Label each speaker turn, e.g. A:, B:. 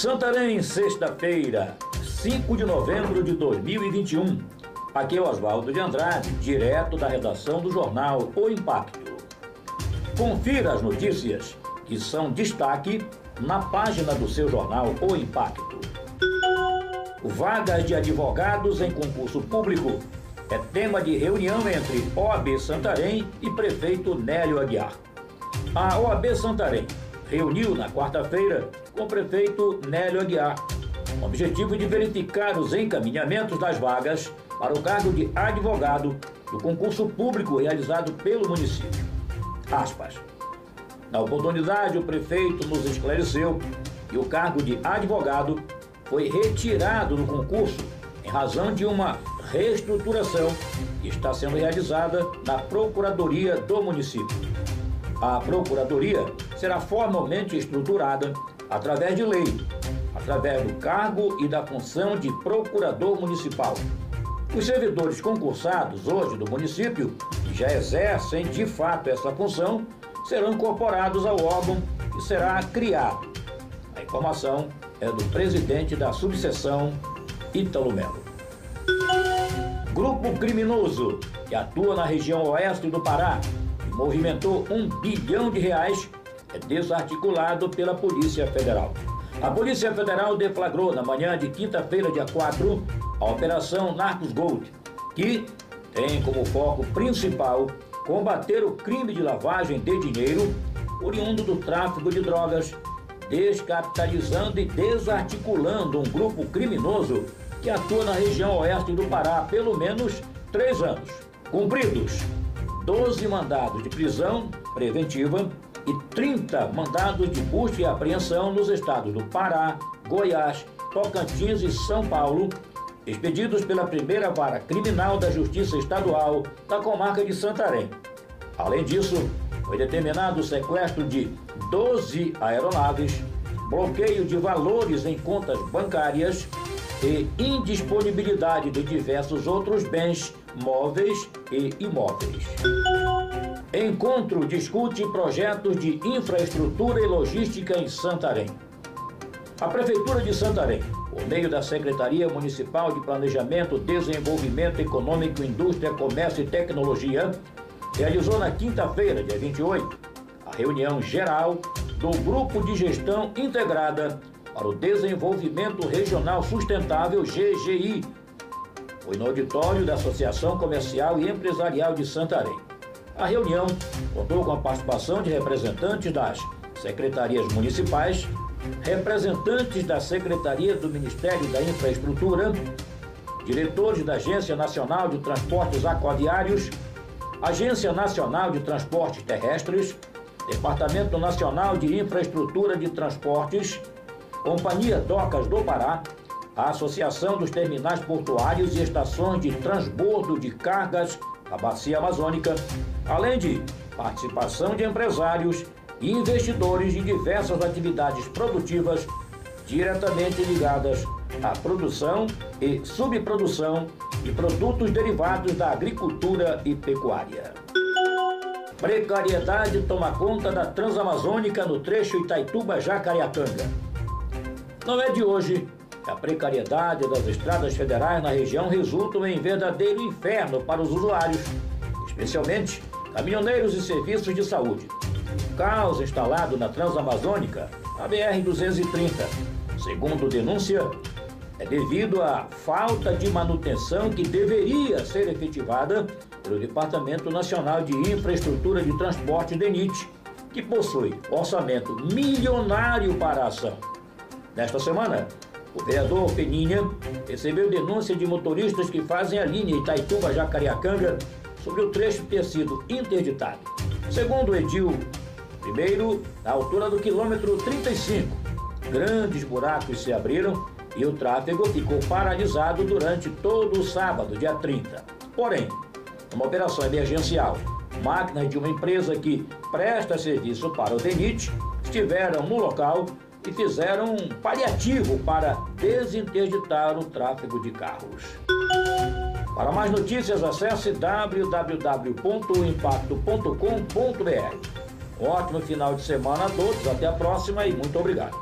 A: Santarém, sexta-feira, 5 de novembro de 2021. Aqui é Oswaldo de Andrade, direto da redação do jornal O Impacto. Confira as notícias que são destaque na página do seu jornal O Impacto. Vagas de advogados em concurso público é tema de reunião entre OAB Santarém e prefeito Nélio Aguiar. A OAB Santarém reuniu na quarta-feira com o prefeito Nélio Aguiar, com o objetivo de verificar os encaminhamentos das vagas para o cargo de advogado do concurso público realizado pelo município. Aspas. Na oportunidade, o prefeito nos esclareceu que o cargo de advogado foi retirado do concurso em razão de uma reestruturação que está sendo realizada na Procuradoria do município. A Procuradoria será formalmente estruturada através de lei, através do cargo e da função de Procurador Municipal. Os servidores concursados hoje do município, que já exercem de fato essa função, serão incorporados ao órgão que será criado. A informação é do presidente da subseção, Ítalo Melo. Grupo criminoso que atua na região oeste do Pará movimentou um bilhão de reais, desarticulado pela Polícia Federal. A Polícia Federal deflagrou na manhã de quinta-feira, dia 4, a Operação Narcos Gold, que tem como foco principal combater o crime de lavagem de dinheiro oriundo do tráfico de drogas, descapitalizando e desarticulando um grupo criminoso que atua na região oeste do Pará há pelo menos três anos. Cumpridos 12 mandados de prisão preventiva e 30 mandados de busca e apreensão nos estados do Pará, Goiás, Tocantins e São Paulo, expedidos pela primeira vara criminal da Justiça Estadual da comarca de Santarém. Além disso, foi determinado o sequestro de 12 aeronaves, bloqueio de valores em contas bancárias e indisponibilidade de diversos outros bens móveis e imóveis. Encontro discute projetos de infraestrutura e logística em Santarém. A Prefeitura de Santarém, por meio da Secretaria Municipal de Planejamento, Desenvolvimento Econômico, Indústria, Comércio e Tecnologia, realizou na quinta-feira, dia 28, a reunião geral do Grupo de Gestão Integrada para o Desenvolvimento Regional Sustentável GGI. Foi no auditório da Associação Comercial e Empresarial de Santarém. A reunião contou com a participação de representantes das secretarias municipais, representantes da Secretaria do Ministério da Infraestrutura, diretores da Agência Nacional de Transportes Aquaviários, Agência Nacional de Transportes Terrestres, Departamento Nacional de Infraestrutura de Transportes, Companhia Docas do Pará, a Associação dos Terminais Portuários e Estações de Transbordo de Cargas da Bacia Amazônica, além de participação de empresários e investidores em diversas atividades produtivas diretamente ligadas à produção e subprodução de produtos derivados da agricultura e pecuária. Precariedade toma conta da Transamazônica no trecho Itaituba-Jacareacanga. Não é de hoje a precariedade das estradas federais na região resulta em verdadeiro inferno para os usuários, especialmente caminhoneiros e serviços de saúde. O caos instalado na Transamazônica, a BR-230, segundo denúncia, é devido à falta de manutenção que deveria ser efetivada pelo Departamento Nacional de Infraestrutura de Transporte DENIT, que possui orçamento milionário para a ação. Nesta semana, o vereador Peninha recebeu denúncia de motoristas que fazem a linha Itaituba-Jacareacanga sobre o trecho ter sido interditado. Segundo o Edil, primeiro, na altura do quilômetro 35, grandes buracos se abriram e o tráfego ficou paralisado durante todo o sábado, dia 30. Porém, numa operação emergencial, máquinas de uma empresa que presta serviço para o DENIT estiveram no local e fizeram um paliativo para desinterditar o tráfego de carros. Para mais notícias, acesse www.impacto.com.br. Um ótimo final de semana a todos, até a próxima e muito obrigado.